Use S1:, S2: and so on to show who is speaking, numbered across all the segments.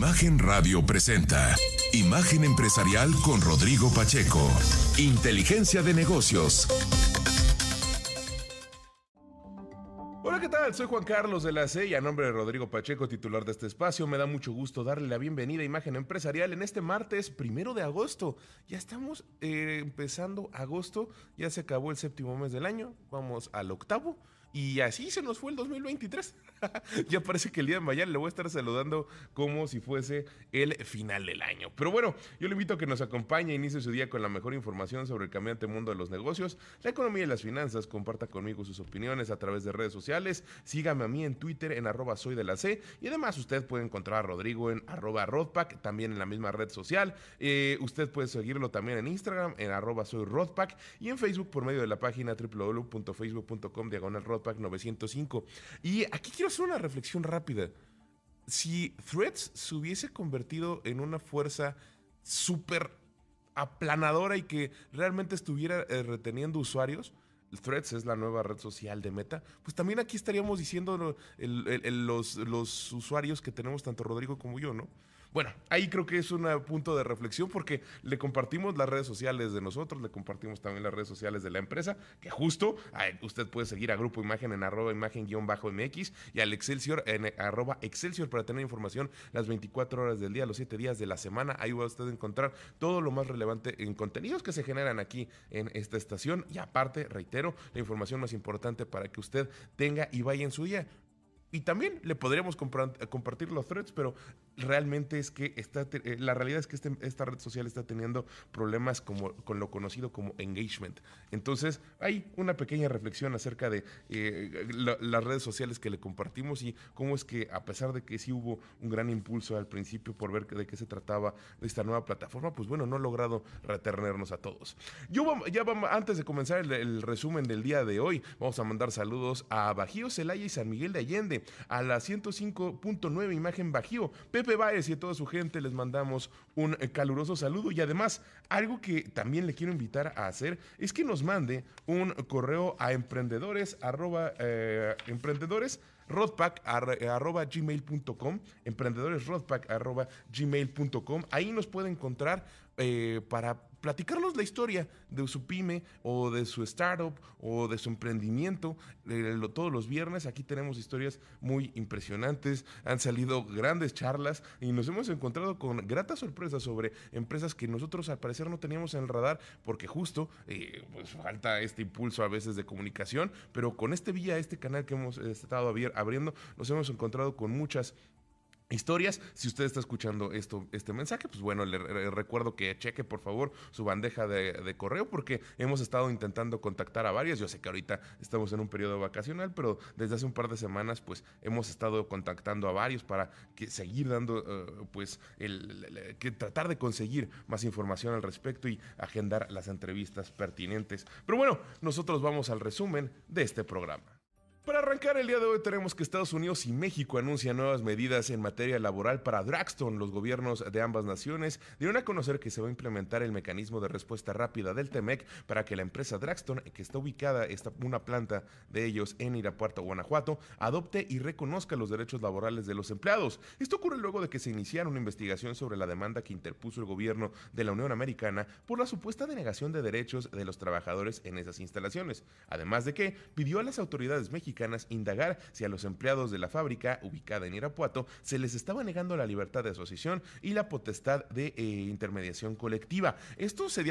S1: Imagen Radio presenta Imagen Empresarial con Rodrigo Pacheco. Inteligencia de negocios.
S2: Hola, ¿qué tal? Soy Juan Carlos de la C y a nombre de Rodrigo Pacheco, titular de este espacio, me da mucho gusto darle la bienvenida a Imagen Empresarial en este martes primero de agosto. Ya estamos eh, empezando agosto, ya se acabó el séptimo mes del año, vamos al octavo. Y así se nos fue el 2023. ya parece que el día de mañana le voy a estar saludando como si fuese el final del año. Pero bueno, yo le invito a que nos acompañe, inicie su día con la mejor información sobre el cambiante mundo de los negocios, la economía y las finanzas. Comparta conmigo sus opiniones a través de redes sociales. Sígame a mí en Twitter en arroba soy de la C. Y además usted puede encontrar a Rodrigo en arroba Rodpack, también en la misma red social. Eh, usted puede seguirlo también en Instagram en arroba soy Rodpack y en Facebook por medio de la página www.facebook.com diagonal 905. Y aquí quiero hacer una reflexión rápida. Si Threads se hubiese convertido en una fuerza súper aplanadora y que realmente estuviera eh, reteniendo usuarios, Threads es la nueva red social de Meta, pues también aquí estaríamos diciendo los usuarios que tenemos tanto Rodrigo como yo, ¿no? Bueno, ahí creo que es un punto de reflexión porque le compartimos las redes sociales de nosotros, le compartimos también las redes sociales de la empresa, que justo usted puede seguir a Grupo Imagen en arroba imagen-mx y al Excelsior en arroba Excelsior para tener información las 24 horas del día, los 7 días de la semana. Ahí va usted a encontrar todo lo más relevante en contenidos que se generan aquí en esta estación y aparte, reitero, la información más importante para que usted tenga y vaya en su día. Y también le podríamos compartir los threads, pero realmente es que está, eh, la realidad es que este, esta red social está teniendo problemas como, con lo conocido como engagement. Entonces, hay una pequeña reflexión acerca de eh, las redes sociales que le compartimos y cómo es que, a pesar de que sí hubo un gran impulso al principio por ver de qué se trataba de esta nueva plataforma, pues bueno, no ha logrado retenernos a todos. Yo ya vamos, antes de comenzar el, el resumen del día de hoy, vamos a mandar saludos a Bajío, Celaya y San Miguel de Allende a la 105.9 Imagen Bajío. Pepe Báez y a toda su gente les mandamos un caluroso saludo y además algo que también le quiero invitar a hacer es que nos mande un correo a emprendedores arroba, eh, emprendedores arroba gmail.com, emprendedores arroba gmail.com. Ahí nos puede encontrar eh, para platicarnos la historia de su pyme o de su startup o de su emprendimiento. Eh, todos los viernes aquí tenemos historias muy impresionantes, han salido grandes charlas y nos hemos encontrado con gratas sorpresas sobre empresas que nosotros al parecer no teníamos en el radar porque justo eh, pues falta este impulso a veces de comunicación, pero con este vía, este canal que hemos estado abriendo, nos hemos encontrado con muchas historias. Si usted está escuchando esto, este mensaje, pues bueno, le, recuerdo que cheque por favor su bandeja de, correo porque hemos estado intentando contactar a varias. Yo sé que ahorita estamos en un periodo vacacional, pero desde hace un par de semanas pues hemos estado contactando a varios para que seguir dando eh, pues el, que tratar de conseguir más información al respecto y agendar las entrevistas pertinentes. Pero bueno, nosotros vamos al resumen de este programa. Para arrancar el día de hoy tenemos que Estados Unidos y México anuncian nuevas medidas en materia laboral para Draxton. Los gobiernos de ambas naciones dieron a conocer que se va a implementar el mecanismo de respuesta rápida del TEMEC para que la empresa Draxton, que está ubicada esta, una planta de ellos en Irapuato, Guanajuato, adopte y reconozca los derechos laborales de los empleados. Esto ocurre luego de que se iniciara una investigación sobre la demanda que interpuso el gobierno de la Unión Americana por la supuesta denegación de derechos de los trabajadores en esas instalaciones. Además de que pidió a las autoridades mexicanas indagar si a los empleados de la fábrica, ubicada en Irapuato, se les estaba negando la libertad de asociación y la potestad de eh, intermediación colectiva. Esto se,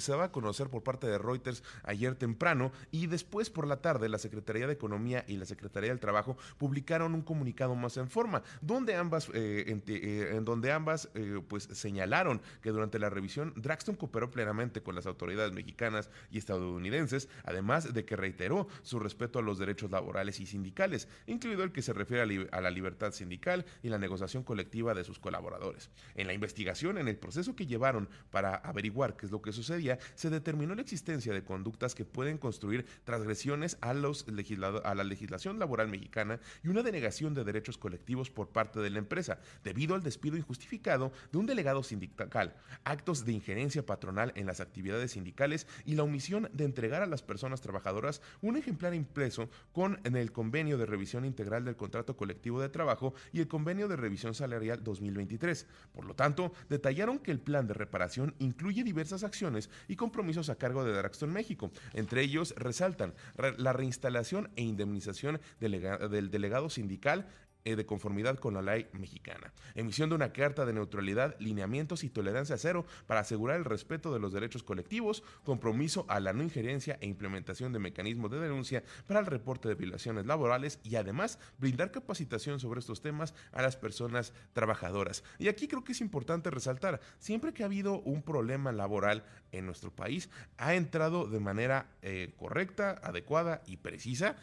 S2: se, daba a conocer por parte de Reuters ayer temprano y después por la tarde la Secretaría de Economía y la Secretaría del Trabajo publicaron un comunicado más en forma, donde ambas, eh, en, eh, en, donde ambas pues señalaron que durante la revisión Draxton cooperó plenamente con las autoridades mexicanas y estadounidenses, además de que reiteró su respeto a los derechos laborales y sindicales, incluido el que se refiere a, la libertad sindical y la negociación colectiva de sus colaboradores. En la investigación, en el proceso que llevaron para averiguar qué es lo que sucedía, se determinó la existencia de conductas que pueden construir transgresiones a, la legislación laboral mexicana y una denegación de derechos colectivos por parte de la empresa, debido al despido injustificado de un delegado sindical, actos de injerencia patronal en las actividades sindicales y la omisión de entregar a las personas trabajadoras un ejemplar impreso con en el convenio de revisión integral del contrato colectivo de trabajo y el convenio de revisión salarial 2023. Por lo tanto, detallaron que el plan de reparación incluye diversas acciones y compromisos a cargo de Draxton México. Entre ellos resaltan la reinstalación e indemnización del delegado sindical de conformidad con la ley mexicana. Emisión de una carta de neutralidad, lineamientos y tolerancia cero para asegurar el respeto de los derechos colectivos, compromiso a la no injerencia e implementación de mecanismos de denuncia para el reporte de violaciones laborales y además brindar capacitación sobre estos temas a las personas trabajadoras. Y aquí creo que es importante resaltar, siempre que ha habido un problema laboral en nuestro país, ha entrado de manera eh, correcta, adecuada y precisa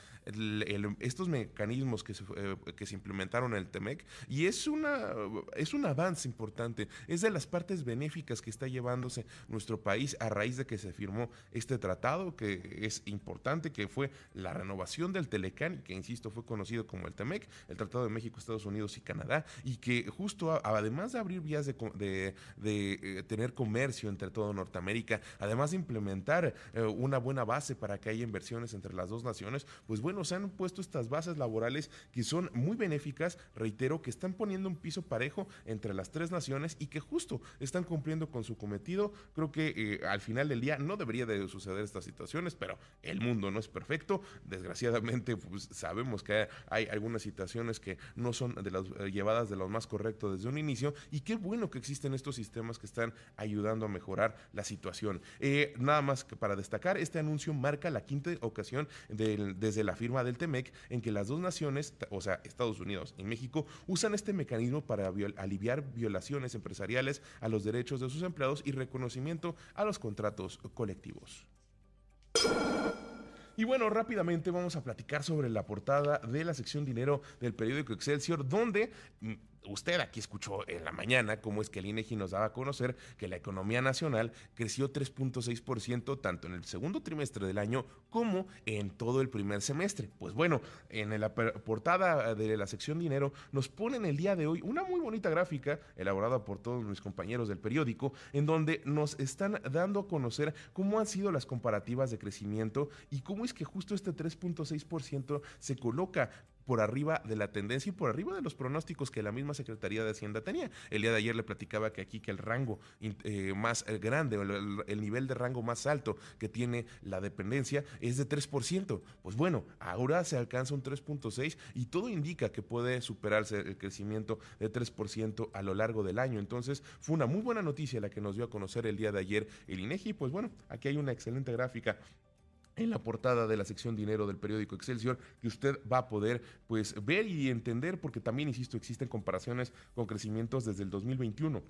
S2: estos mecanismos que se, eh, que se implementan implementaron el TEMEC y es, una, es un avance importante, es de las partes benéficas que está llevándose nuestro país a raíz de que se firmó este tratado, que es importante, que fue la renovación del Telecán, que insisto fue conocido como el TEMEC, el Tratado de México, Estados Unidos y Canadá, y que justo además de abrir vías de, de, eh, tener comercio entre todo Norteamérica, además de implementar eh, una buena base para que haya inversiones entre las dos naciones, pues bueno, se han puesto estas bases laborales que son muy benéficas reitero, que están poniendo un piso parejo entre las tres naciones y que justo están cumpliendo con su cometido. Creo que eh, al final del día no debería de suceder estas situaciones, pero el mundo no es perfecto. Desgraciadamente, pues, sabemos que hay algunas situaciones que no son de las eh, llevadas de lo más correcto desde un inicio y qué bueno que existen estos sistemas que están ayudando a mejorar la situación. Eh, nada más que para destacar, este anuncio marca la quinta ocasión desde la firma del TEMEC en que las dos naciones, o sea, Estados Unidos y México usan este mecanismo para aliviar violaciones empresariales a los derechos de sus empleados y reconocimiento a los contratos colectivos. Y bueno, rápidamente vamos a platicar sobre la portada de la sección dinero del periódico Excelsior, donde mm, usted aquí escuchó en la mañana cómo es que el INEGI nos daba a conocer que la economía nacional creció 3.6% tanto en el segundo trimestre del año como en todo el primer semestre. Pues bueno, en la portada de la sección dinero nos ponen el día de hoy una muy bonita gráfica elaborada por todos mis compañeros del periódico en donde nos están dando a conocer cómo han sido las comparativas de crecimiento y cómo es que justo este 3.6% se coloca por arriba de la tendencia y por arriba de los pronósticos que la misma Secretaría de Hacienda tenía. El día de ayer le platicaba que aquí que el rango eh, más eh, grande, el, el, nivel de rango más alto que tiene la dependencia es de 3%. Pues bueno, ahora se alcanza un 3.6 y todo indica que puede superarse el crecimiento de 3% a lo largo del año. Entonces fue una muy buena noticia la que nos dio a conocer el día de ayer el INEGI. Pues bueno, aquí hay una excelente gráfica en la portada de la sección dinero del periódico Excelsior que usted va a poder pues ver y entender porque también insisto existen comparaciones con crecimientos desde el 2021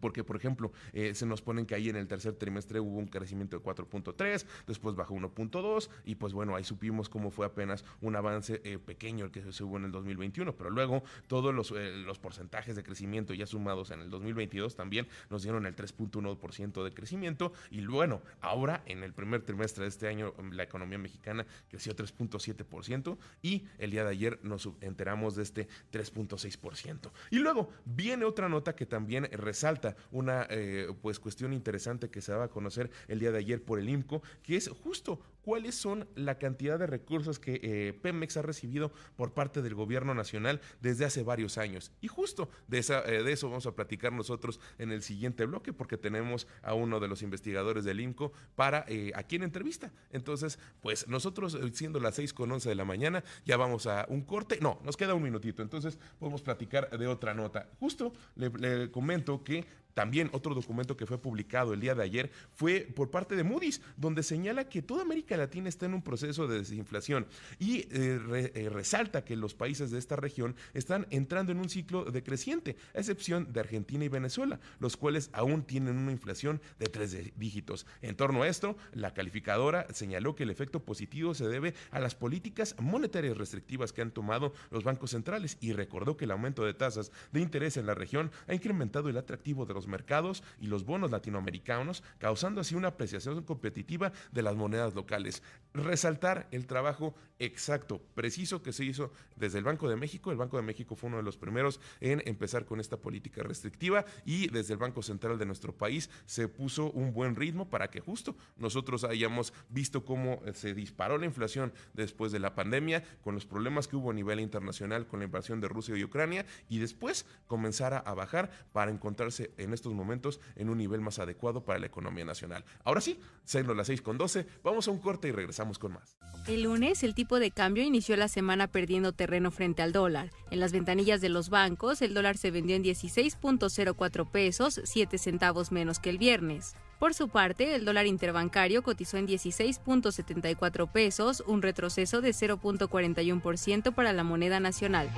S2: porque, por ejemplo, eh, se nos ponen que ahí en el tercer trimestre hubo un crecimiento de 4.3, después bajó 1.2 y pues bueno, ahí supimos cómo fue apenas un avance eh, pequeño el que se hubo en el 2021, pero luego todos los, eh, los, porcentajes de crecimiento ya sumados en el 2022 también nos dieron el 3.1% de crecimiento y bueno, ahora en el primer trimestre de este año la economía mexicana creció 3.7% y el día de ayer nos enteramos de este 3.6%. Y luego viene otra nota que también resalta una eh, pues cuestión interesante que se daba a conocer el día de ayer por el IMCO, que es justo cuáles son la cantidad de recursos que eh, Pemex ha recibido por parte del gobierno nacional desde hace varios años. Y justo eh, de eso vamos a platicar nosotros en el siguiente bloque, porque tenemos a uno de los investigadores del IMCO para aquí en entrevista. Entonces, pues nosotros, siendo las 6 con 11 de la mañana, ya vamos a un corte. No, nos queda un minutito, entonces podemos platicar de otra nota. Justo le comento que también otro documento que fue publicado el día de ayer fue por parte de Moody's, donde señala que toda América Latina está en un proceso de desinflación y eh, eh, resalta que los países de esta región están entrando en un ciclo decreciente, a excepción de Argentina y Venezuela, los cuales aún tienen una inflación de tres dígitos. En torno a esto, la calificadora señaló que el efecto positivo se debe a las políticas monetarias restrictivas que han tomado los bancos centrales y recordó que el aumento de tasas de interés en la región ha incrementado el atractivo de los mercados y los bonos latinoamericanos, causando así una apreciación competitiva de las monedas locales. Resaltar el trabajo exacto, preciso que se hizo desde el Banco de México. El Banco de México fue uno de los primeros en empezar con esta política restrictiva y desde el Banco Central de nuestro país se puso un buen ritmo para que justo nosotros hayamos visto cómo se disparó la inflación después de la pandemia, con los problemas que hubo a nivel internacional con la invasión de Rusia y Ucrania y después comenzara a bajar para encontrarse en estos momentos en un nivel más adecuado para la economía nacional. Ahora sí, siendo las 6 con 12, vamos a un corte y regresamos con más.
S3: El lunes el tipo de cambio inició la semana perdiendo terreno frente al dólar. En las ventanillas de los bancos, el dólar se vendió en 16.04 pesos, 7 centavos menos que el viernes. Por su parte, el dólar interbancario cotizó en 16.74 pesos, un retroceso de 0.41% para la moneda nacional.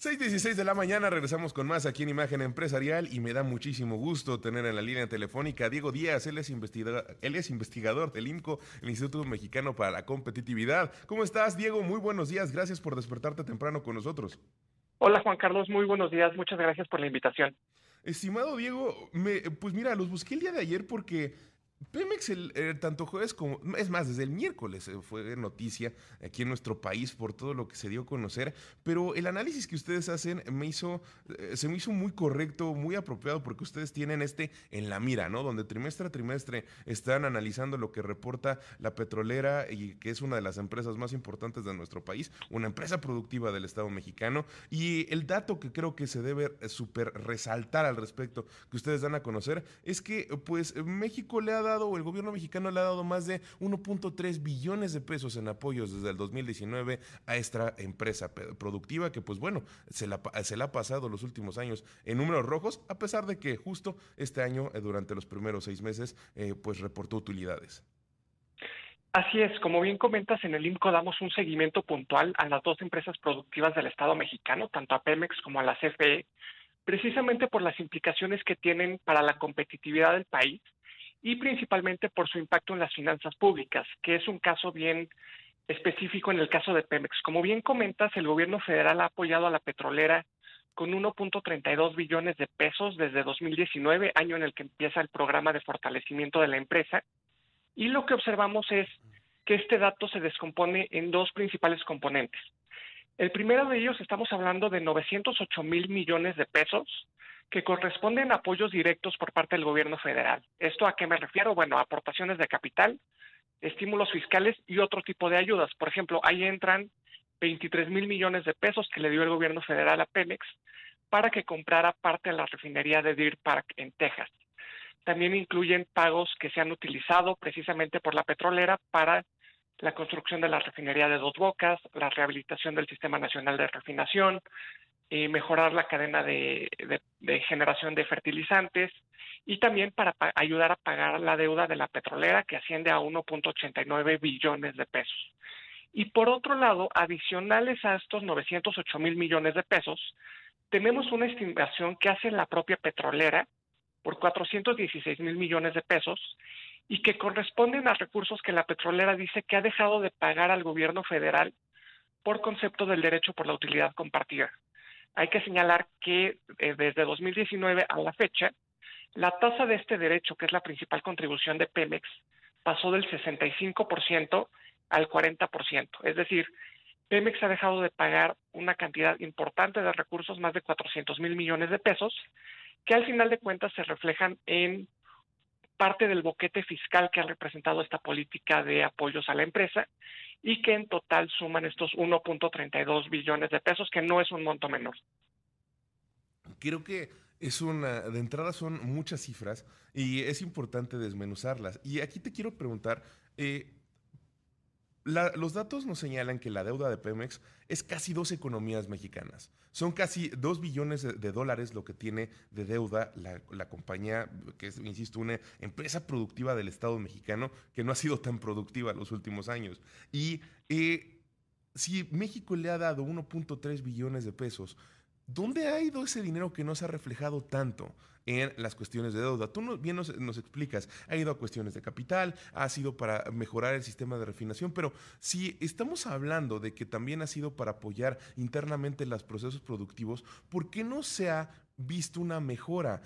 S2: 6.16 de la mañana, regresamos con más aquí en Imagen Empresarial y me da muchísimo gusto tener en la línea telefónica a Diego Díaz, él es, investigador, él es investigador del INCO, el Instituto Mexicano para la Competitividad. ¿Cómo estás, Diego? Muy buenos días, gracias por despertarte temprano con nosotros.
S4: Hola, Juan Carlos, muy buenos días, muchas gracias por la invitación.
S2: Estimado Diego, me, pues mira, los busqué el día de ayer porque Pemex, el, eh, tanto jueves como, es más, desde el miércoles eh, fue noticia aquí en nuestro país por todo lo que se dio a conocer, pero el análisis que ustedes hacen me hizo, eh, se me hizo muy correcto, muy apropiado, porque ustedes tienen este en la mira, ¿no? Donde trimestre a trimestre están analizando lo que reporta la petrolera y que es una de las empresas más importantes de nuestro país, una empresa productiva del Estado mexicano, y el dato que creo que se debe súper resaltar al respecto que ustedes dan a conocer es que, pues, México le ha dado o el gobierno mexicano le ha dado más de 1.3 billones de pesos en apoyos desde el 2019 a esta empresa productiva que pues bueno, se la, se la ha pasado los últimos años en números rojos, a pesar de que justo este año, eh, durante los primeros seis meses, eh, pues reportó utilidades.
S4: Así es, como bien comentas, en el INCO damos un seguimiento puntual a las dos empresas productivas del Estado mexicano, tanto a Pemex como a la CFE, precisamente por las implicaciones que tienen para la competitividad del país y principalmente por su impacto en las finanzas públicas, que es un caso bien específico en el caso de Pemex. Como bien comentas, el gobierno federal ha apoyado a la petrolera con 1.32 billones de pesos desde 2019, año en el que empieza el programa de fortalecimiento de la empresa. Y lo que observamos es que este dato se descompone en dos principales componentes. El primero de ellos estamos hablando de 908 mil millones de pesos que corresponden a apoyos directos por parte del gobierno federal. ¿Esto a qué me refiero? Bueno, aportaciones de capital, estímulos fiscales y otro tipo de ayudas. Por ejemplo, ahí entran 23 mil millones de pesos que le dio el gobierno federal a Pemex para que comprara parte de la refinería de Deer Park en Texas. También incluyen pagos que se han utilizado precisamente por la petrolera para la construcción de la refinería de Dos Bocas, la rehabilitación del Sistema Nacional de Refinación, eh, mejorar la cadena de, generación de fertilizantes y también para ayudar a pagar la deuda de la petrolera que asciende a 1.89 billones de pesos. Y por otro lado, adicionales a estos 908 mil millones de pesos, tenemos una estimación que hace la propia petrolera por 416 mil millones de pesos y que corresponden a recursos que la petrolera dice que ha dejado de pagar al gobierno federal por concepto del derecho por la utilidad compartida. Hay que señalar que eh, desde 2019 a la fecha, la tasa de este derecho, que es la principal contribución de Pemex, pasó del 65% al 40%. Es decir, Pemex ha dejado de pagar una cantidad importante de recursos, más de 400 mil millones de pesos, que al final de cuentas se reflejan en parte del boquete fiscal que ha representado esta política de apoyos a la empresa y que en total suman estos 1.32 billones de pesos, que no es un monto menor.
S2: Creo que es una, de entrada son muchas cifras y es importante desmenuzarlas. Y aquí te quiero preguntar, eh, los datos nos señalan que la deuda de Pemex es casi dos economías mexicanas. Son casi dos billones de, dólares lo que tiene de deuda la, compañía, que es, insisto, una empresa productiva del Estado mexicano que no ha sido tan productiva los últimos años. Y eh, si México le ha dado 1.3 billones de pesos, ¿dónde ha ido ese dinero que no se ha reflejado tanto en las cuestiones de deuda. Tú bien nos, nos explicas, ha ido a cuestiones de capital, ha sido para mejorar el sistema de refinación, pero si estamos hablando de que también ha sido para apoyar internamente los procesos productivos, ¿por qué no se ha visto una mejora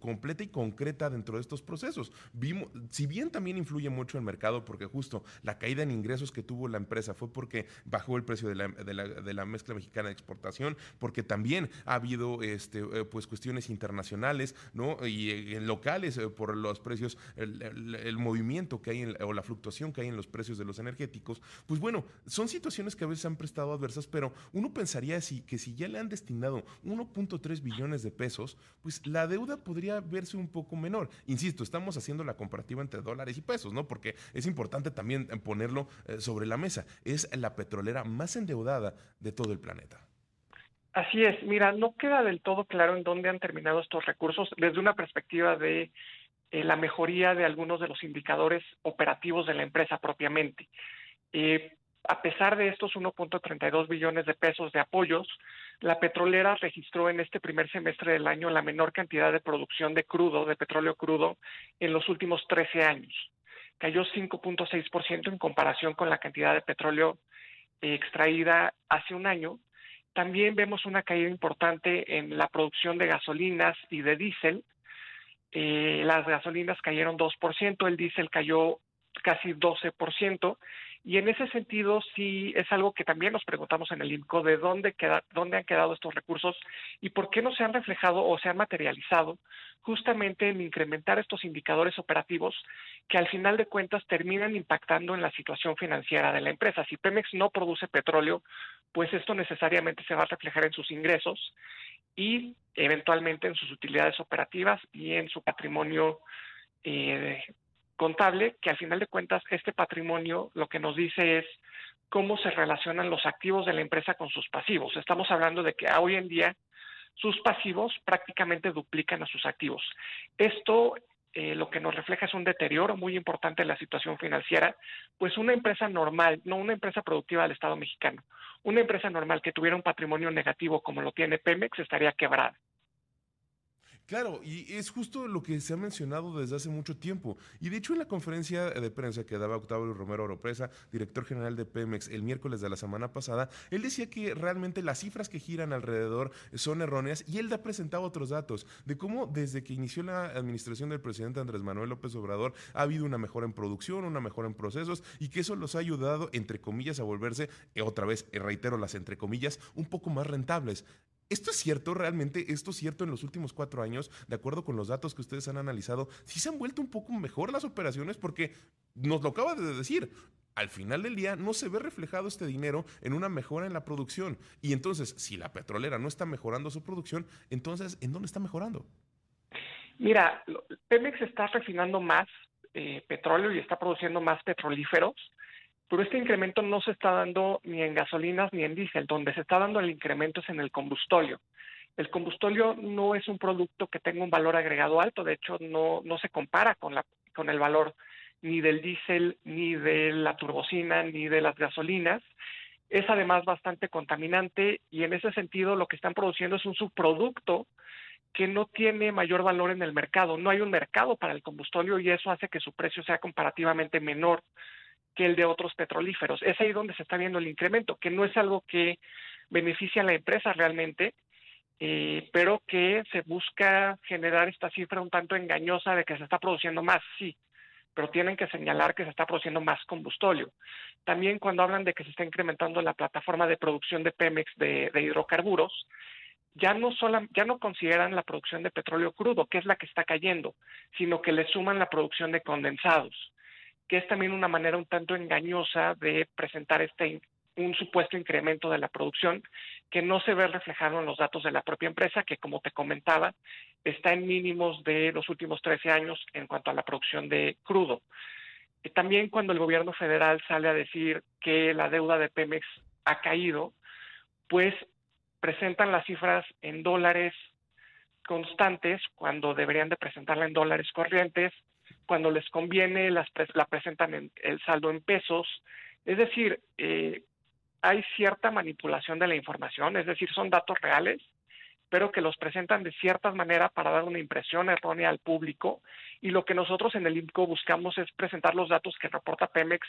S2: completa y concreta dentro de estos procesos. Vimos, si bien también influye mucho el mercado, porque justo la caída en ingresos que tuvo la empresa fue porque bajó el precio de la, de la, mezcla mexicana de exportación, porque también ha habido este, eh, pues cuestiones internacionales ¿no? y locales eh, por los precios, el, movimiento que hay o la fluctuación que hay en los precios de los energéticos. Pues bueno, son situaciones que a veces han prestado adversas, pero uno pensaría si, que si ya le han destinado 1.3 billones de pesos, pues la deuda podría verse un poco menor. Insisto, estamos haciendo la comparativa entre dólares y pesos, ¿no? Porque es importante también ponerlo eh, sobre la mesa. Es la petrolera más endeudada de todo el planeta.
S4: Así es, mira, no queda del todo claro en dónde han terminado estos recursos desde una perspectiva de eh, la mejoría de algunos de los indicadores operativos de la empresa propiamente. Eh, a pesar de estos 1.32 billones de pesos de apoyos, la petrolera registró en este primer semestre del año la menor cantidad de producción de crudo, de petróleo crudo, en los últimos 13 años. Cayó 5.6% en comparación con la cantidad de petróleo eh, extraída hace un año. También vemos una caída importante en la producción de gasolinas y de diésel. Eh, las gasolinas cayeron 2%, el diésel cayó casi 12%, y en ese sentido, sí es algo que también nos preguntamos en el INCO de dónde, queda, dónde han quedado estos recursos y por qué no se han reflejado o se han materializado justamente en incrementar estos indicadores operativos que al final de cuentas terminan impactando en la situación financiera de la empresa. Si Pemex no produce petróleo, pues esto necesariamente se va a reflejar en sus ingresos y eventualmente en sus utilidades operativas y en su patrimonio eh, contable, que al final de cuentas este patrimonio lo que nos dice es cómo se relacionan los activos de la empresa con sus pasivos. Estamos hablando de que hoy en día sus pasivos prácticamente duplican a sus activos. Esto eh, lo que nos refleja es un deterioro muy importante en la situación financiera, pues una empresa normal, no una empresa productiva del Estado mexicano, una empresa normal que tuviera un patrimonio negativo como lo tiene Pemex estaría quebrada.
S2: Claro, y es justo lo que se ha mencionado desde hace mucho tiempo. Y de hecho en la conferencia de prensa que daba Octavio Romero Oropresa, director general de Pemex, el miércoles de la semana pasada, él decía que realmente las cifras que giran alrededor son erróneas y él ha presentado otros datos de cómo desde que inició la administración del presidente Andrés Manuel López Obrador ha habido una mejora en producción, una mejora en procesos y que eso los ha ayudado, entre comillas, a volverse, eh, otra vez, eh, reitero las entre comillas, un poco más rentables. ¿Esto es cierto realmente? ¿Esto es cierto en los últimos cuatro años? De acuerdo con los datos que ustedes han analizado, ¿sí se han vuelto un poco mejor las operaciones? Porque nos lo acaba de decir. Al final del día no se ve reflejado este dinero en una mejora en la producción. Y entonces, si la petrolera no está mejorando su producción, entonces, ¿en dónde está mejorando?
S4: Mira, Pemex está refinando más eh, petróleo y está produciendo más petrolíferos pero este incremento no se está dando ni en gasolinas ni en diésel, donde se está dando el incremento es en el combustóleo. El combustóleo no es un producto que tenga un valor agregado alto, de hecho no, no se compara con, la, con el valor ni del diésel, ni de la turbocina, ni de las gasolinas. Es además bastante contaminante y en ese sentido lo que están produciendo es un subproducto que no tiene mayor valor en el mercado. No hay un mercado para el combustóleo y eso hace que su precio sea comparativamente menor que el de otros petrolíferos. Es ahí donde se está viendo el incremento, que no es algo que beneficia a la empresa realmente, eh, pero que se busca generar esta cifra un tanto engañosa de que se está produciendo más, sí, pero tienen que señalar que se está produciendo más combustóleo. También cuando hablan de que se está incrementando la plataforma de producción de Pemex de, hidrocarburos, ya no, sola, ya no consideran la producción de petróleo crudo, que es la que está cayendo, sino que le suman la producción de condensados que es también una manera un tanto engañosa de presentar este un supuesto incremento de la producción que no se ve reflejado en los datos de la propia empresa, que como te comentaba, está en mínimos de los últimos 13 años en cuanto a la producción de crudo. También cuando el gobierno federal sale a decir que la deuda de Pemex ha caído, pues presentan las cifras en dólares constantes cuando deberían de presentarla en dólares corrientes cuando les conviene las, la presentan en el saldo en pesos. Es decir, eh, hay cierta manipulación de la información, es decir, son datos reales, pero que los presentan de ciertas maneras para dar una impresión errónea al público. Y lo que nosotros en el INCO buscamos es presentar los datos que reporta Pemex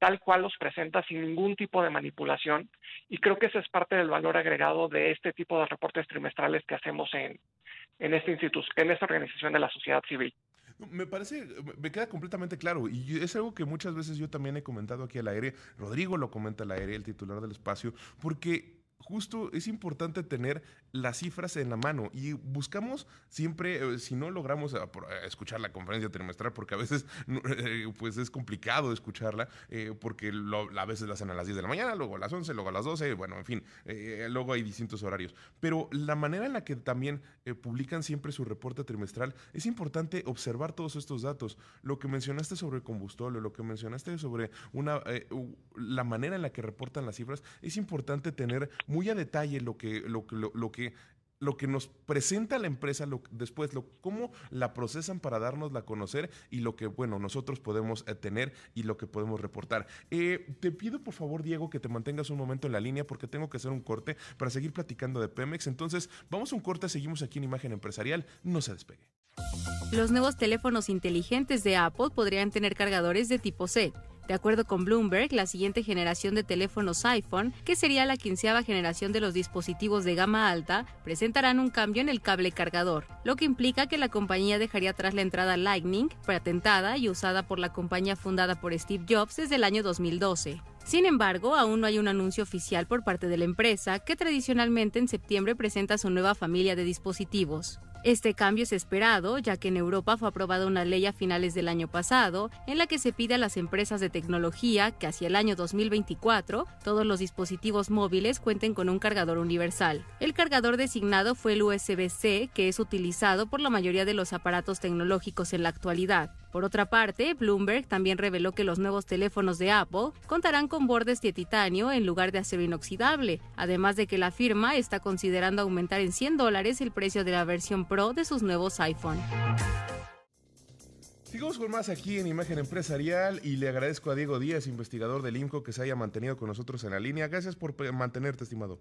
S4: tal cual los presenta sin ningún tipo de manipulación y creo que ese es parte del valor agregado de este tipo de reportes trimestrales que hacemos en, en, este en esta organización de la sociedad civil.
S2: Me parece, me queda completamente claro y es algo que muchas veces yo también he comentado aquí al aire, Rodrigo lo comenta al aire, el titular del espacio, porque justo es importante tener las cifras en la mano y buscamos siempre, eh, si no logramos ah, eh, escuchar la conferencia trimestral, porque a veces eh, pues es complicado escucharla, porque a veces la hacen a las 10 de la mañana, luego a las 11, luego a las 12, bueno, en fin, luego hay distintos horarios. Pero la manera en la que también publican siempre su reporte trimestral, es importante observar todos estos datos. Lo que mencionaste sobre el combustible, lo que mencionaste sobre una, la manera en la que reportan las cifras, es importante tener muy a detalle lo que, lo, lo que lo que nos presenta la empresa lo, después, lo, cómo la procesan para darnosla a conocer y lo que, bueno, nosotros podemos eh, tener y lo que podemos reportar. Eh, te pido, por favor, Diego, que te mantengas un momento en la línea porque tengo que hacer un corte para seguir platicando de Pemex. Entonces, vamos a un corte, seguimos aquí en Imagen Empresarial. No se despegue.
S3: Los nuevos teléfonos inteligentes de Apple podrían tener cargadores de tipo C. De acuerdo con Bloomberg, la siguiente generación de teléfonos iPhone, que sería la quinceava generación de los dispositivos de gama alta, presentarán un cambio en el cable cargador, lo que implica que la compañía dejaría atrás la entrada Lightning, patentada y usada por la compañía fundada por Steve Jobs desde el año 2012. Sin embargo, aún no hay un anuncio oficial por parte de la empresa, que tradicionalmente en septiembre presenta su nueva familia de dispositivos. Este cambio es esperado, ya que en Europa fue aprobada una ley a finales del año pasado en la que se pide a las empresas de tecnología que hacia el año 2024 todos los dispositivos móviles cuenten con un cargador universal. El cargador designado fue el USB-C, que es utilizado por la mayoría de los aparatos tecnológicos en la actualidad. Por otra parte, Bloomberg también reveló que los nuevos teléfonos de Apple contarán con bordes de titanio en lugar de acero inoxidable, además de que la firma está considerando aumentar en 100 dólares el precio de la versión Pro de sus nuevos iPhone.
S2: Sigamos con más aquí en Imagen Empresarial y le agradezco a Diego Díaz, investigador del IMCO, que se haya mantenido con nosotros en la línea. Gracias por mantenerte, estimado.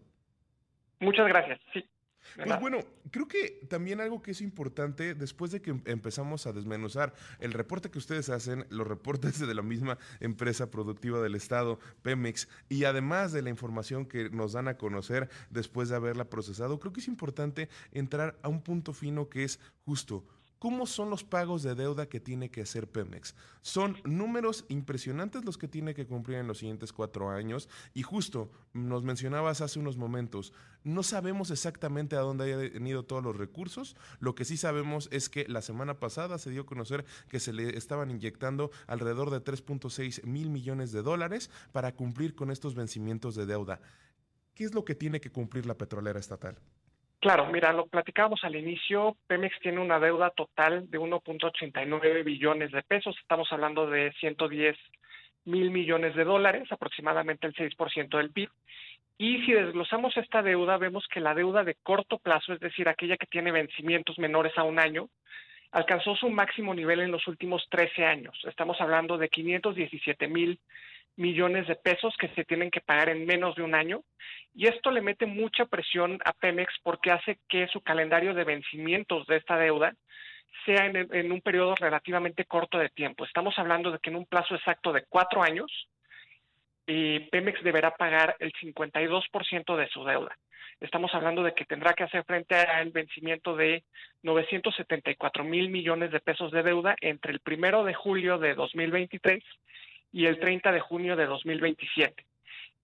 S4: Muchas gracias. Sí.
S2: Pues bueno, creo que también algo que es importante, después de que empezamos a desmenuzar el reporte que ustedes hacen, los reportes de la misma empresa productiva del Estado, Pemex, y además de la información que nos dan a conocer después de haberla procesado, creo que es importante entrar a un punto fino que es justo ¿Cómo son los pagos de deuda que tiene que hacer Pemex? Son números impresionantes los que tiene que cumplir en los siguientes cuatro años. Y justo nos mencionabas hace unos momentos, no sabemos exactamente a dónde hayan ido todos los recursos. Lo que sí sabemos es que la semana pasada se dio a conocer que se le estaban inyectando alrededor de 3.6 mil millones de dólares para cumplir con estos vencimientos de deuda. ¿Qué es lo que tiene que cumplir la petrolera estatal?
S4: Claro, mira, lo platicábamos al inicio, Pemex tiene una deuda total de 1.89 billones de pesos, estamos hablando de 110 mil millones de dólares, aproximadamente el 6% del PIB. Y si desglosamos esta deuda, vemos que la deuda de corto plazo, es decir, aquella que tiene vencimientos menores a un año, alcanzó su máximo nivel en los últimos 13 años. Estamos hablando de 517 mil millones de pesos que se tienen que pagar en menos de un año y esto le mete mucha presión a Pemex porque hace que su calendario de vencimientos de esta deuda sea en, un periodo relativamente corto de tiempo. Estamos hablando de que en un plazo exacto de cuatro años, eh, Pemex deberá pagar el 52% de su deuda. Estamos hablando de que tendrá que hacer frente al vencimiento de 974 mil millones de pesos de deuda entre el primero de julio de 2023 y el 30 de junio de 2027.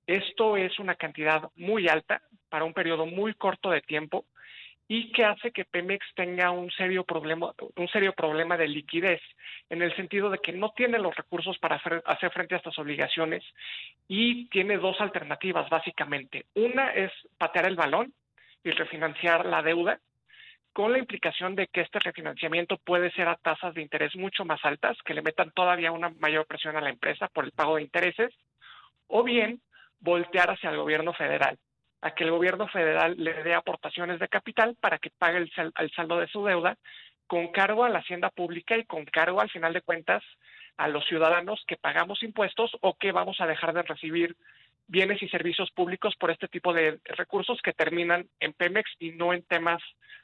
S4: Esto es una cantidad muy alta para un periodo muy corto de tiempo y que hace que Pemex tenga un serio problema, un serio problema de liquidez, en el sentido de que no tiene los recursos para hacer frente a estas obligaciones y tiene dos alternativas básicamente. Una es patear el balón y refinanciar la deuda, con la implicación de que este refinanciamiento puede ser a tasas de interés mucho más altas, que le metan todavía una mayor presión a la empresa por el pago de intereses, o bien voltear hacia el gobierno federal, a que el gobierno federal le dé aportaciones de capital para que pague el, saldo de su deuda con cargo a la hacienda pública y con cargo, al final de cuentas, a los ciudadanos que pagamos impuestos o que vamos a dejar de recibir bienes y servicios públicos por este tipo de recursos que terminan en Pemex y no en temas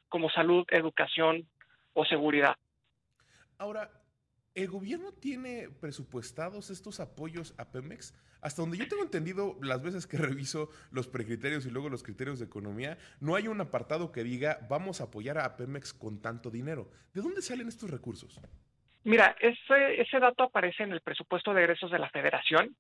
S4: como salud, educación o seguridad.
S2: Ahora, ¿el gobierno tiene presupuestados estos apoyos a Pemex? Hasta donde yo tengo entendido, las veces que reviso los precriterios y luego los criterios de economía, no hay un apartado que diga vamos a apoyar a Pemex con tanto dinero. ¿De dónde salen estos recursos?
S4: Mira, ese, ese dato aparece en el presupuesto de egresos de la Federación.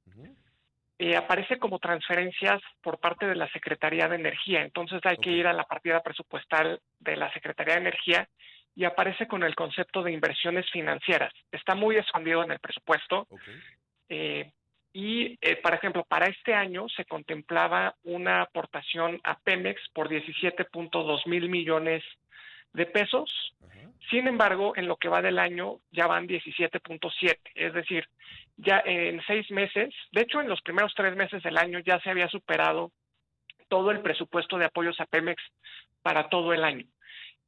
S4: Eh, aparece como transferencias por parte de la Secretaría de Energía. Entonces hay que ir a la partida presupuestal de la Secretaría de Energía y aparece con el concepto de inversiones financieras. Está muy expandido en el presupuesto. Eh, y, eh, por ejemplo, para este año se contemplaba una aportación a Pemex por 17.2 mil millones de pesos. Sin embargo, en lo que va del año ya van 17.7, es decir, ya en seis meses, de hecho en los primeros tres meses del año ya se había superado todo el presupuesto de apoyos a Pemex para todo el año.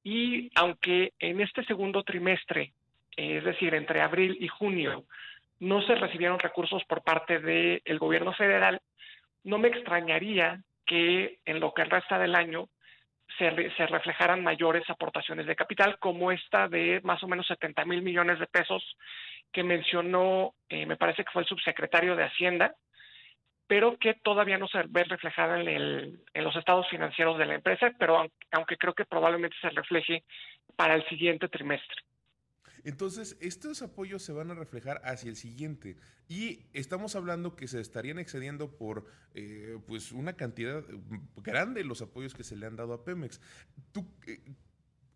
S4: Y aunque en este segundo trimestre, es decir, entre abril y junio, no se recibieron recursos por parte del gobierno federal, no me extrañaría que en lo que resta del año se, se, reflejaran mayores aportaciones de capital, como esta de más o menos 70 mil millones de pesos que mencionó, eh, me parece que fue el subsecretario de Hacienda, pero que todavía no se ve reflejada en, el, en los estados financieros de la empresa, pero aunque creo que probablemente se refleje para el siguiente trimestre.
S2: Entonces, estos apoyos se van a reflejar hacia el siguiente. Y estamos hablando que se estarían excediendo por eh, pues una cantidad grande los apoyos que se le han dado a Pemex. Tú, eh,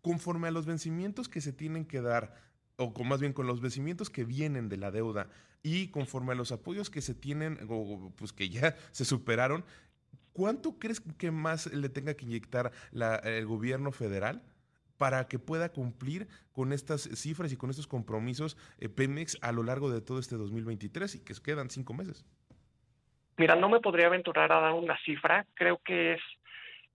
S2: conforme a los vencimientos que se tienen que dar, o con, más bien con los vencimientos que vienen de la deuda y conforme a los apoyos que se tienen, o pues que ya se superaron, ¿cuánto crees que más le tenga que inyectar el gobierno federal? Para que pueda cumplir con estas cifras y con estos compromisos eh, Pemex a lo largo de todo este 2023 y que quedan cinco meses?
S4: Mira, no me podría aventurar a dar una cifra. Creo que es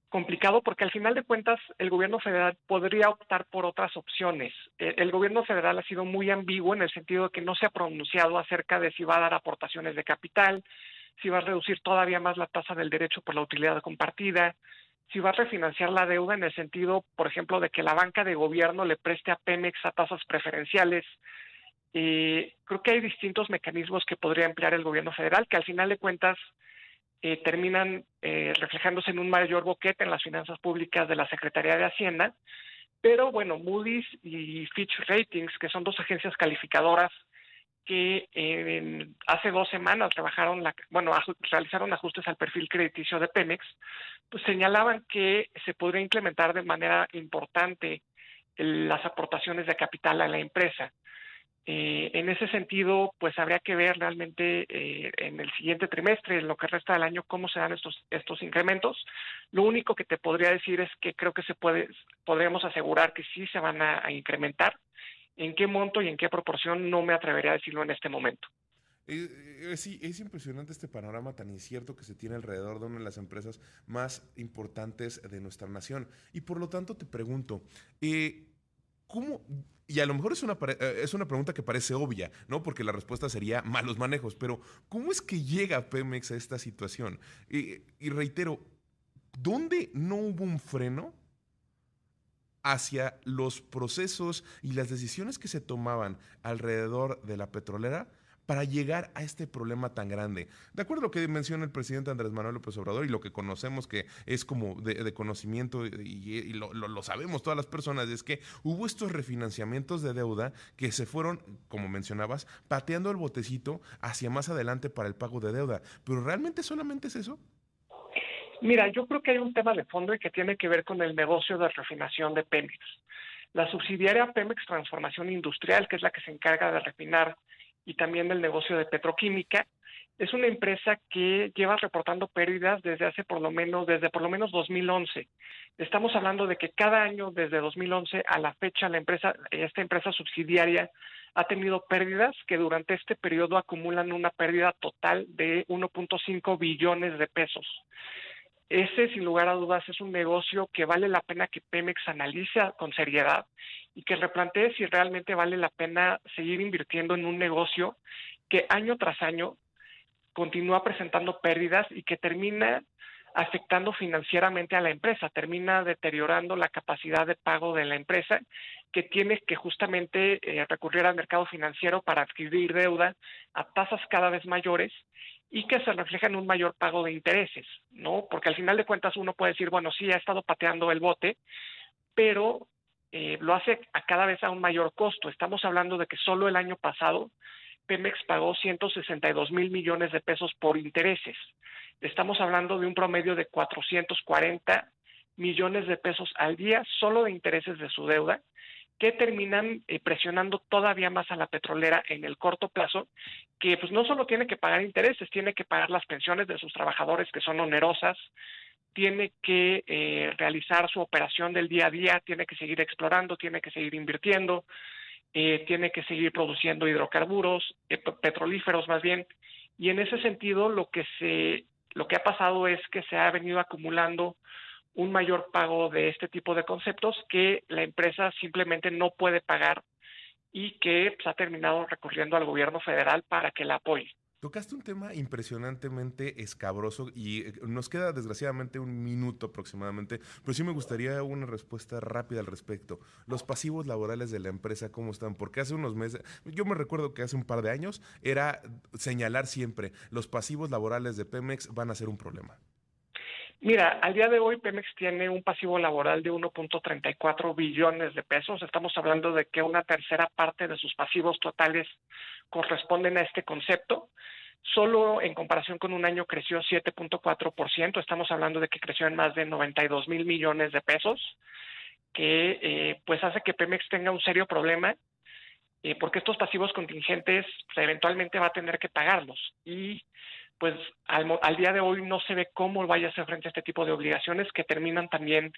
S4: complicado porque al final de cuentas el gobierno federal podría optar por otras opciones. Eh, el gobierno federal ha sido muy ambiguo en el sentido de que no se ha pronunciado acerca de si va a dar aportaciones de capital, si va a reducir todavía más la tasa del derecho por la utilidad compartida, si va a refinanciar la deuda en el sentido, por ejemplo, de que la banca de gobierno le preste a Pemex a tasas preferenciales. Eh, creo que hay distintos mecanismos que podría emplear el gobierno federal que al final de cuentas eh, terminan eh, reflejándose en un mayor boquete en las finanzas públicas de la Secretaría de Hacienda. Pero bueno, Moody's y Fitch Ratings, que son dos agencias calificadoras que hace dos semanas rebajaron la, bueno, realizaron ajustes al perfil crediticio de Pemex, pues señalaban que se podría implementar de manera importante las aportaciones de capital a la empresa. Eh, en ese sentido, pues habría que ver realmente eh, en el siguiente trimestre, en lo que resta del año, cómo se dan estos, estos incrementos. Lo único que te podría decir es que creo que se puede, podríamos asegurar que sí se van a incrementar en qué monto y en qué proporción no me atrevería a decirlo en este momento.
S2: Eh, eh, sí, es impresionante este panorama tan incierto que se tiene alrededor de una de las empresas más importantes de nuestra nación. Y por lo tanto te pregunto, eh, ¿cómo? Y a lo mejor es una, es una pregunta que parece obvia, ¿no? Porque la respuesta sería malos manejos, pero ¿cómo es que llega Pemex a esta situación? y reitero, ¿dónde no hubo un freno hacia los procesos y las decisiones que se tomaban alrededor de la petrolera para llegar a este problema tan grande. De acuerdo a lo que menciona el presidente Andrés Manuel López Obrador y lo que conocemos que es como de, conocimiento y, lo, lo, sabemos todas las personas, es que hubo estos refinanciamientos de deuda que se fueron, como mencionabas, pateando el botecito hacia más adelante para el pago de deuda. Pero ¿realmente solamente es eso?
S4: Mira, yo creo que hay un tema de fondo y que tiene que ver con el negocio de refinación de Pemex. La subsidiaria Pemex Transformación Industrial, que es la que se encarga de refinar y también del negocio de petroquímica, es una empresa que lleva reportando pérdidas desde hace por lo menos desde por lo menos 2011. Estamos hablando de que cada año desde 2011 a la fecha la empresa esta empresa subsidiaria ha tenido pérdidas que durante este periodo acumulan una pérdida total de 1.5 billones de pesos. Ese, sin lugar a dudas, es un negocio que vale la pena que Pemex analice con seriedad y que replantee si realmente vale la pena seguir invirtiendo en un negocio que año tras año continúa presentando pérdidas y que termina afectando financieramente a la empresa, termina deteriorando la capacidad de pago de la empresa que tiene que justamente eh, recurrir al mercado financiero para adquirir deuda a tasas cada vez mayores y que se refleja en un mayor pago de intereses, ¿no? Porque al final de cuentas uno puede decir, bueno, sí, ha estado pateando el bote, pero eh, lo hace a cada vez a un mayor costo. Estamos hablando de que solo el año pasado Pemex pagó 162 mil millones de pesos por intereses. Estamos hablando de un promedio de 440 millones de pesos al día solo de intereses de su deuda que terminan eh, presionando todavía más a la petrolera en el corto plazo, que pues no solo tiene que pagar intereses, tiene que pagar las pensiones de sus trabajadores que son onerosas, tiene que eh, realizar su operación del día a día, tiene que seguir explorando, tiene que seguir invirtiendo, eh, tiene que seguir produciendo hidrocarburos, petrolíferos más bien, y en ese sentido lo que se lo que ha pasado es que se ha venido acumulando un mayor pago de este tipo de conceptos que la empresa simplemente no puede pagar y que pues, ha terminado recurriendo al gobierno federal para que la apoye.
S2: Tocaste un tema impresionantemente escabroso y eh, nos queda desgraciadamente un minuto aproximadamente, pero sí me gustaría una respuesta rápida al respecto. Los pasivos laborales de la empresa, ¿cómo están? Porque hace unos meses, yo me recuerdo que hace un par de años era señalar siempre, los pasivos laborales de Pemex van a ser un problema.
S4: Mira, al día de hoy Pemex tiene un pasivo laboral de 1.34 billones de pesos. Estamos hablando de que una tercera parte de sus pasivos totales corresponden a este concepto. Solo en comparación con un año creció 7.4%. Estamos hablando de que creció en más de 92 mil millones de pesos, que eh, pues hace que Pemex tenga un serio problema eh, porque estos pasivos contingentes pues, eventualmente va a tener que pagarlos. Y pues al, día de hoy no se ve cómo vaya a hacer frente a este tipo de obligaciones que terminan también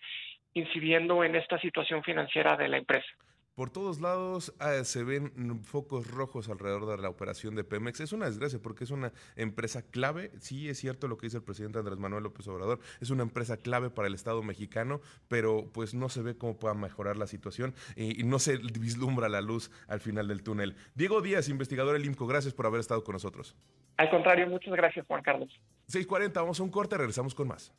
S4: incidiendo en esta situación financiera de la empresa.
S2: Por todos lados ah, se ven focos rojos alrededor de la operación de Pemex. Es una desgracia porque es una empresa clave. Sí, es cierto lo que dice el presidente Andrés Manuel López Obrador. Es una empresa clave para el Estado mexicano, pero pues no se ve cómo pueda mejorar la situación y, y no se vislumbra la luz al final del túnel. Diego Díaz, investigador del IMCO, gracias por haber estado con nosotros.
S4: Al contrario, muchas gracias, Juan Carlos.
S2: 6.40, vamos a un corte, regresamos con más.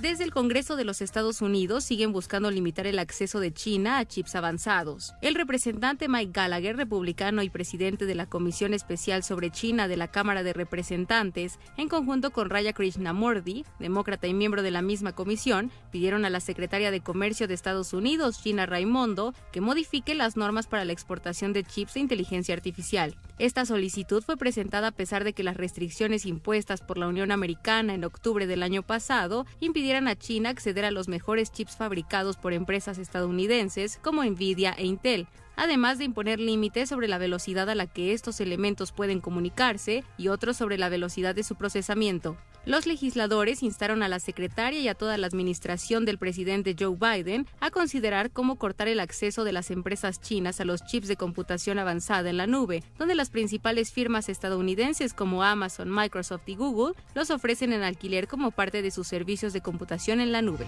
S3: Desde el Congreso de los Estados Unidos siguen buscando limitar el acceso de China a chips avanzados. El representante Mike Gallagher, republicano y presidente de la Comisión Especial sobre China de la Cámara de Representantes, en conjunto con Raya Krishnamurti, demócrata y miembro de la misma comisión, pidieron a la secretaria de Comercio de Estados Unidos, Gina Raimondo, que modifique las normas para la exportación de chips de inteligencia artificial. Esta solicitud fue presentada a pesar de que las restricciones impuestas por la Unión Americana en octubre del año pasado impidieran a China acceder a los mejores chips fabricados por empresas estadounidenses como Nvidia e Intel, además de imponer límites sobre la velocidad a la que estos elementos pueden comunicarse y otros sobre la velocidad de su procesamiento. Los legisladores instaron a la secretaria y a toda la administración del presidente Joe Biden a considerar cómo cortar el acceso de las empresas chinas a los chips de computación avanzada en la nube, donde las principales firmas estadounidenses como Amazon, Microsoft y Google los ofrecen en alquiler como parte de sus servicios de computación en la nube.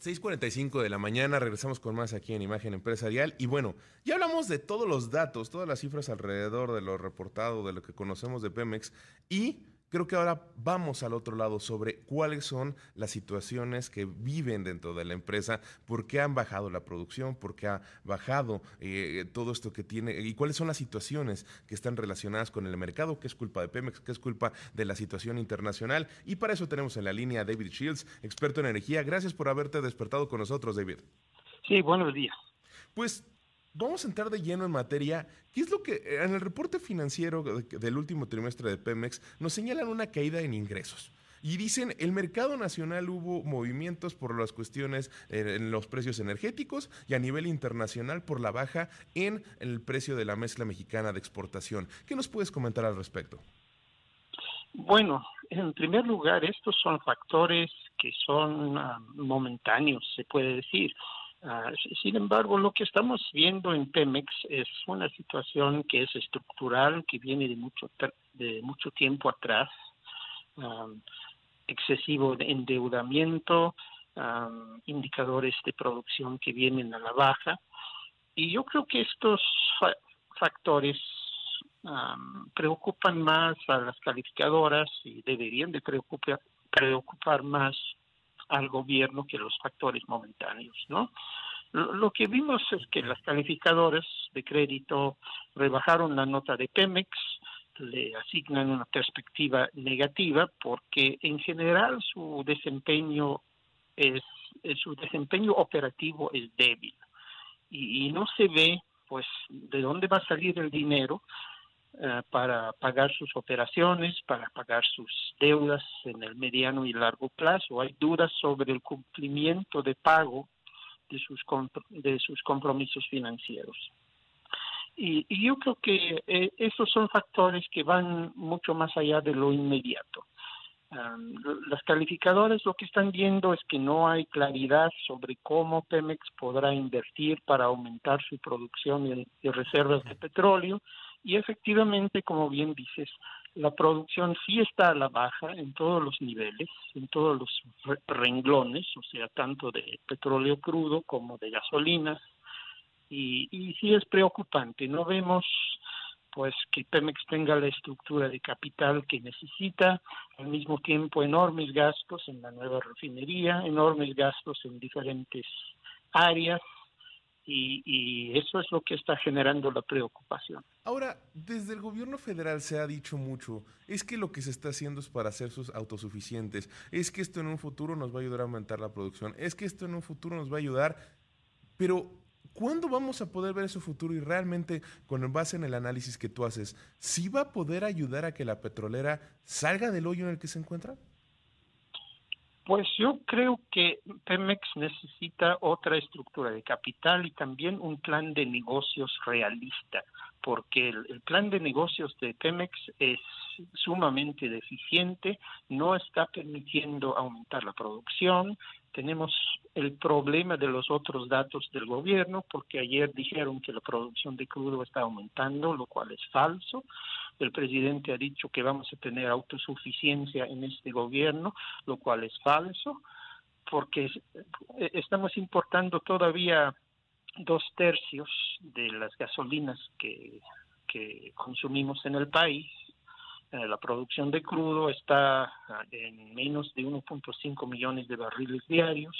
S2: 6:45 de la mañana, regresamos con más aquí en Imagen Empresarial. Y bueno, ya hablamos de todos los datos, todas las cifras alrededor de lo reportado, de lo que conocemos de Pemex. Y Creo que ahora vamos al otro lado sobre cuáles son las situaciones que viven dentro de la empresa, por qué han bajado la producción, por qué ha bajado eh, todo esto que tiene y cuáles son las situaciones que están relacionadas con el mercado, qué es culpa de Pemex, qué es culpa de la situación internacional. Y para eso tenemos en la línea a David Shields, experto en energía. Gracias por haberte despertado con nosotros, David.
S5: Sí, buenos días.
S2: Pues Vamos a entrar de lleno en materia. ¿Qué es lo que eh, en el reporte financiero del último trimestre de Pemex nos señalan una caída en ingresos? Y dicen, el mercado nacional hubo movimientos por las cuestiones eh, en los precios energéticos y a nivel internacional por la baja en el precio de la mezcla mexicana de exportación. ¿Qué nos puedes comentar al respecto?
S5: Bueno, en primer lugar, estos son factores que son ah, momentáneos, se puede decir. Ah, sin embargo, lo que estamos viendo en Pemex es una situación que es estructural, que viene de mucho, de mucho tiempo atrás, excesivo de endeudamiento, indicadores de producción que vienen a la baja. Y yo creo que estos factores preocupan más a las calificadoras y deberían de preocupar, preocupar más al gobierno que los factores momentáneos, ¿no? Lo, que vimos es que las calificadoras de crédito rebajaron la nota de Pemex, le asignan una perspectiva negativa porque en general su desempeño es, su desempeño operativo es débil y, no se ve pues de dónde va a salir el dinero eh, para pagar sus operaciones, para pagar sus deudas en el mediano y largo plazo. Hay dudas sobre el cumplimiento de pago de sus, de sus compromisos financieros. Y, yo creo que eh, esos son factores que van mucho más allá de lo inmediato. las calificadoras lo que están viendo es que no hay claridad sobre cómo Pemex podrá invertir para aumentar su producción de reservas de petróleo y efectivamente, como bien dices, la producción sí está a la baja en todos los niveles, en todos los renglones, o sea, tanto de petróleo crudo como de gasolinas, y, y sí es preocupante. No vemos pues que Pemex tenga la estructura de capital que necesita, al mismo tiempo enormes gastos en la nueva refinería, enormes gastos en diferentes áreas, y, eso es lo que está generando la preocupación.
S2: Ahora, desde el gobierno federal se ha dicho mucho, es que lo que se está haciendo es para hacer sus autosuficientes, es que esto en un futuro nos va a ayudar a aumentar la producción, es que esto en un futuro nos va a ayudar, pero ¿cuándo vamos a poder ver ese futuro y realmente, con base en el análisis que tú haces, sí va a poder ayudar a que la petrolera salga del hoyo en el que se encuentra?
S5: Pues yo creo que Pemex necesita otra estructura de capital y también un plan de negocios realista, porque el, plan de negocios de Pemex es sumamente deficiente, no está permitiendo aumentar la producción, tenemos el problema de los otros datos del gobierno, porque ayer dijeron que la producción de crudo está aumentando, lo cual es falso. El presidente ha dicho que vamos a tener autosuficiencia en este gobierno, lo cual es falso, porque estamos importando todavía dos tercios de las gasolinas que, que consumimos en el país eh, la producción de crudo está en menos de 1.5 millones de barriles diarios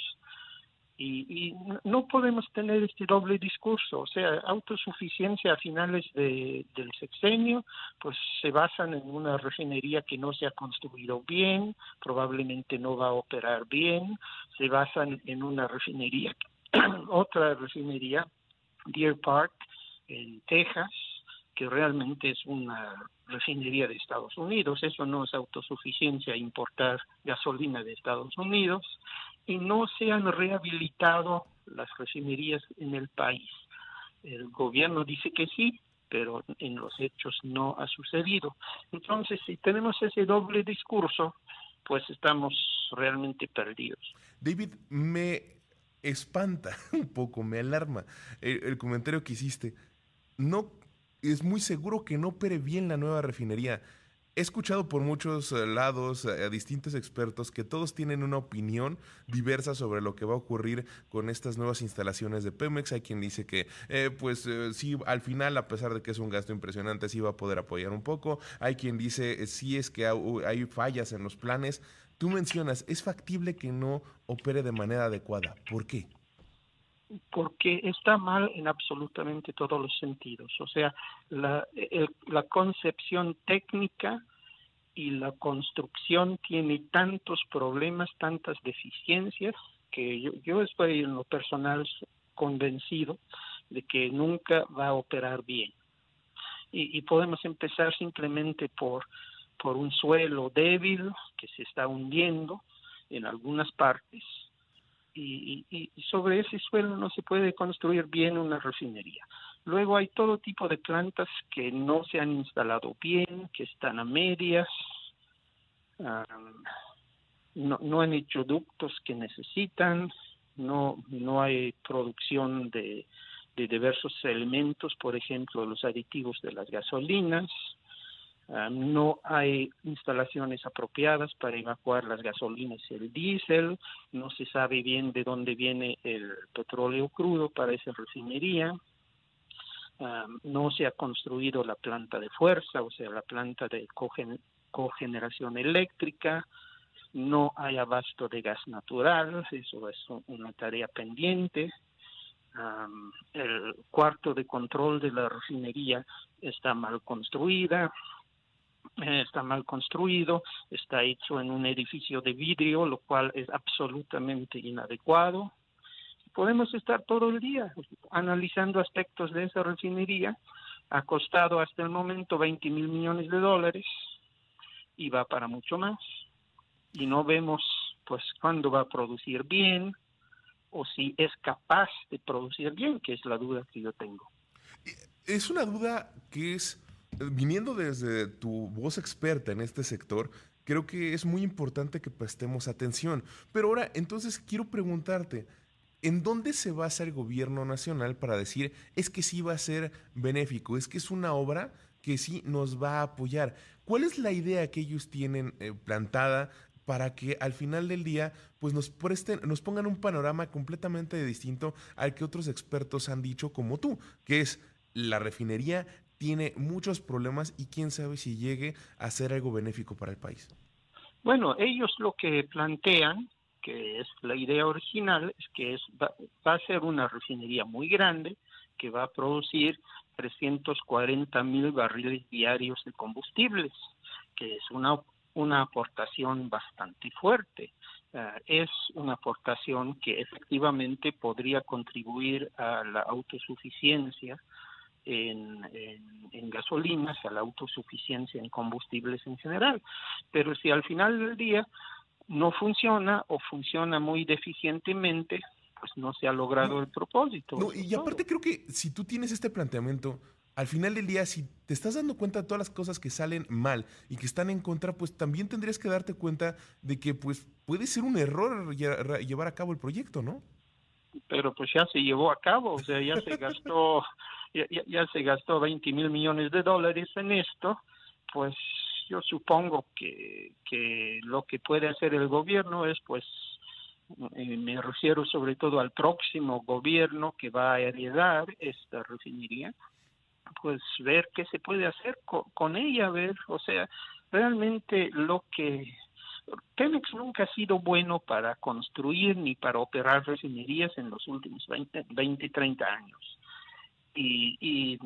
S5: y, no podemos tener este doble discurso, o sea, autosuficiencia a finales de, del sexenio, pues se basan en una refinería que no se ha construido bien, probablemente no va a operar bien, se basan en una refinería, otra refinería, Deer Park, en Texas, que realmente es una refinería de Estados Unidos. Eso no es autosuficiencia importar gasolina de Estados Unidos y no se han rehabilitado las refinerías en el país. El gobierno dice que sí, pero en los hechos no ha sucedido. Entonces, si tenemos ese doble discurso, pues estamos realmente perdidos.
S2: David, me espanta un poco, me alarma el, comentario que hiciste. No es muy seguro que no opere bien la nueva refinería. He escuchado por muchos eh, lados a distintos expertos que todos tienen una opinión diversa sobre lo que va a ocurrir con estas nuevas instalaciones de Pemex. Hay quien dice que, eh, pues eh, sí, al final, a pesar de que es un gasto impresionante, sí va a poder apoyar un poco. Hay quien dice, sí es que hay fallas en los planes. Tú mencionas, es factible que no opere de manera adecuada. ¿Por qué?
S5: porque está mal en absolutamente todos los sentidos. O sea, la, la concepción técnica y la construcción tiene tantos problemas, tantas deficiencias, que yo, yo estoy en lo personal convencido de que nunca va a operar bien. Y, y podemos empezar simplemente por, por un suelo débil que se está hundiendo en algunas partes, y, sobre ese suelo no se puede construir bien una refinería. Luego hay todo tipo de plantas que no se han instalado bien, que están a medias, no, no han hecho ductos que necesitan, no, no hay producción de diversos elementos, por ejemplo, los aditivos de las gasolinas, Ah, no hay instalaciones apropiadas para evacuar las gasolinas y el diésel, no se sabe bien de dónde viene el petróleo crudo para esa refinería. no se ha construido la planta de fuerza, o sea, la planta de cogeneración eléctrica, no hay abasto de gas natural, eso es una tarea pendiente. el cuarto de control de la refinería está mal construida, está mal construido, está hecho en un edificio de vidrio, lo cual es absolutamente inadecuado. Podemos estar todo el día analizando aspectos de esa refinería. Ha costado hasta el momento 20 mil millones de dólares y va para mucho más. Y no vemos pues cuándo va a producir bien o si es capaz de producir bien, que es la duda que yo tengo.
S2: Es una duda que es viniendo desde tu voz experta en este sector, creo que es muy importante que prestemos atención. Pero ahora, entonces quiero preguntarte, ¿en dónde se basa el gobierno nacional para decir es que sí va a ser benéfico, es que es una obra que sí nos va a apoyar? ¿Cuál es la idea que ellos tienen eh, plantada para que al final del día pues nos presten, nos pongan un panorama completamente distinto al que otros expertos han dicho como tú, que es la refinería tiene muchos problemas y quién sabe si llegue a ser algo benéfico para el país.
S5: Bueno, ellos lo que plantean, que es la idea original, es que es, va, a ser una refinería muy grande que va a producir 340 mil barriles diarios de combustibles, que es una, una aportación bastante fuerte. Ah, es una aportación que efectivamente podría contribuir a la autosuficiencia en, en, gasolinas, a la autosuficiencia en combustibles en general. Pero si al final del día no funciona o funciona muy deficientemente, pues no se ha logrado el propósito.
S2: y aparte creo que si tú tienes este planteamiento, al final del día, si te estás dando cuenta de todas las cosas que salen mal y que están en contra, pues también tendrías que darte cuenta de que pues puede ser un error llevar a cabo el proyecto, ¿no?
S5: Pero pues ya se llevó a cabo, o sea, ya se gastó ya, se gastó 20 mil millones de dólares en esto, pues yo supongo que, que lo que puede hacer el gobierno es pues eh, me refiero sobre todo al próximo gobierno que va a heredar esta refinería, pues ver qué se puede hacer con, ella, ver, o sea, realmente lo que Pemex nunca ha sido bueno para construir ni para operar refinerías en los últimos 20, 20 30 años y,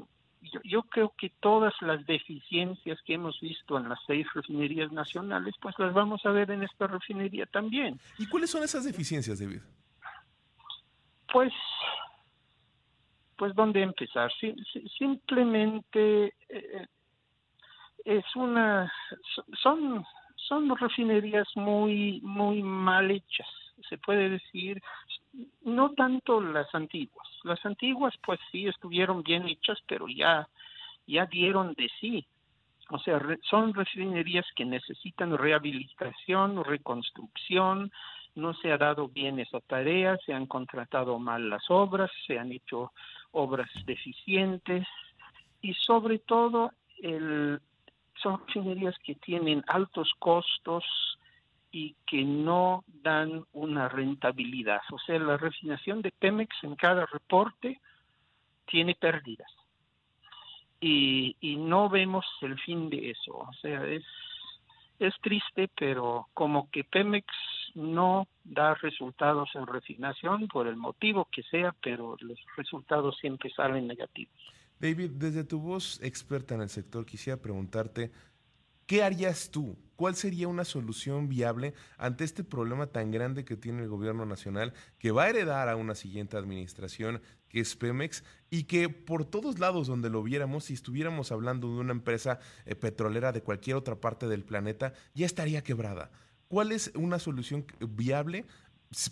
S5: yo, creo que todas las deficiencias que hemos visto en las seis refinerías nacionales, pues las vamos a ver en esta refinería también.
S2: ¿Y cuáles son esas deficiencias, David?
S5: Pues, pues dónde empezar. simplemente eh, es una, son, son refinerías muy, muy mal hechas se puede decir, no tanto las antiguas. Las antiguas pues sí estuvieron bien hechas, pero ya, ya dieron de sí. O sea, son refinerías que necesitan rehabilitación, reconstrucción, no se ha dado bien esa tarea, se han contratado mal las obras, se han hecho obras deficientes y sobre todo el, son refinerías que tienen altos costos, y que no dan una rentabilidad. O sea, la refinación de Pemex en cada reporte tiene pérdidas. Y, y no vemos el fin de eso. O sea, es, es triste, pero como que Pemex no da resultados en refinación por el motivo que sea, pero los resultados siempre salen negativos.
S2: David, desde tu voz experta en el sector, quisiera preguntarte, ¿Qué harías tú? ¿Cuál sería una solución viable ante este problema tan grande que tiene el gobierno nacional, que va a heredar a una siguiente administración, que es Pemex, y que por todos lados donde lo viéramos, si estuviéramos hablando de una empresa eh, petrolera de cualquier otra parte del planeta, ya estaría quebrada? ¿Cuál es una solución viable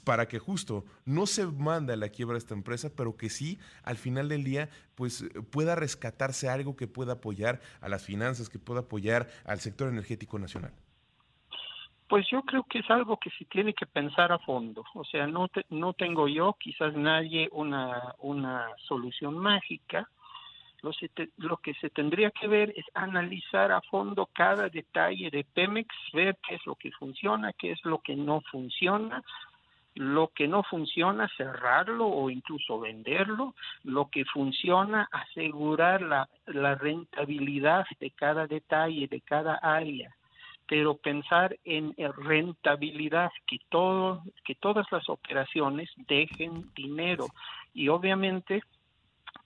S2: para que justo no se mande a la quiebra esta empresa, pero que sí al final del día pues pueda rescatarse algo que pueda apoyar a las finanzas, que pueda apoyar al sector energético nacional.
S5: Pues yo creo que es algo que se tiene que pensar a fondo. O sea, no, no tengo yo, quizás nadie, una, una solución mágica. Lo, lo que se tendría que ver es analizar a fondo cada detalle de Pemex, ver qué es lo que funciona, qué es lo que no funciona, Lo que no funciona, cerrarlo o incluso venderlo. Lo que funciona, asegurar la, rentabilidad de cada detalle, de cada área pero pensar en rentabilidad, que todo, que todas las operaciones dejen dinero y obviamente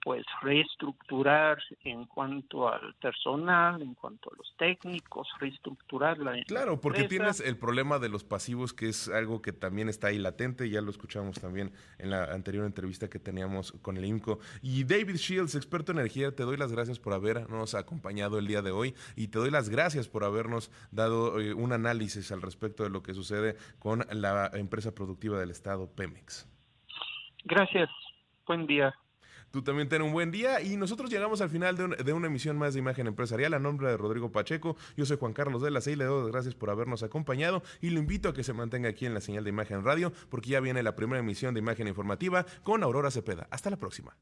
S5: pues reestructurar en cuanto al personal, en cuanto a los técnicos, reestructurar la
S2: Claro, porque tienes el problema de los pasivos que es algo que también está ahí latente, ya lo escuchamos también en la anterior entrevista que teníamos con el IMCO. Y David Shields, experto en energía, te doy las gracias por habernos acompañado el día de hoy y te doy las gracias por habernos dado eh, un análisis al respecto de lo que sucede con la empresa productiva del estado Pemex.
S5: Gracias. Buen día.
S2: Tú también ten un buen día y nosotros llegamos al final de, una emisión más de Imagen Empresarial a nombre de Rodrigo Pacheco. Yo soy Juan Carlos de la y le doy las gracias por habernos acompañado y lo invito a que se mantenga aquí en la señal de Imagen Radio porque ya viene la primera emisión de Imagen Informativa con Aurora Cepeda. Hasta la próxima.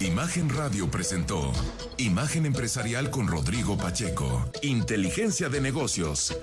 S1: Imagen Radio presentó Imagen Empresarial con Rodrigo Pacheco. Inteligencia de negocios.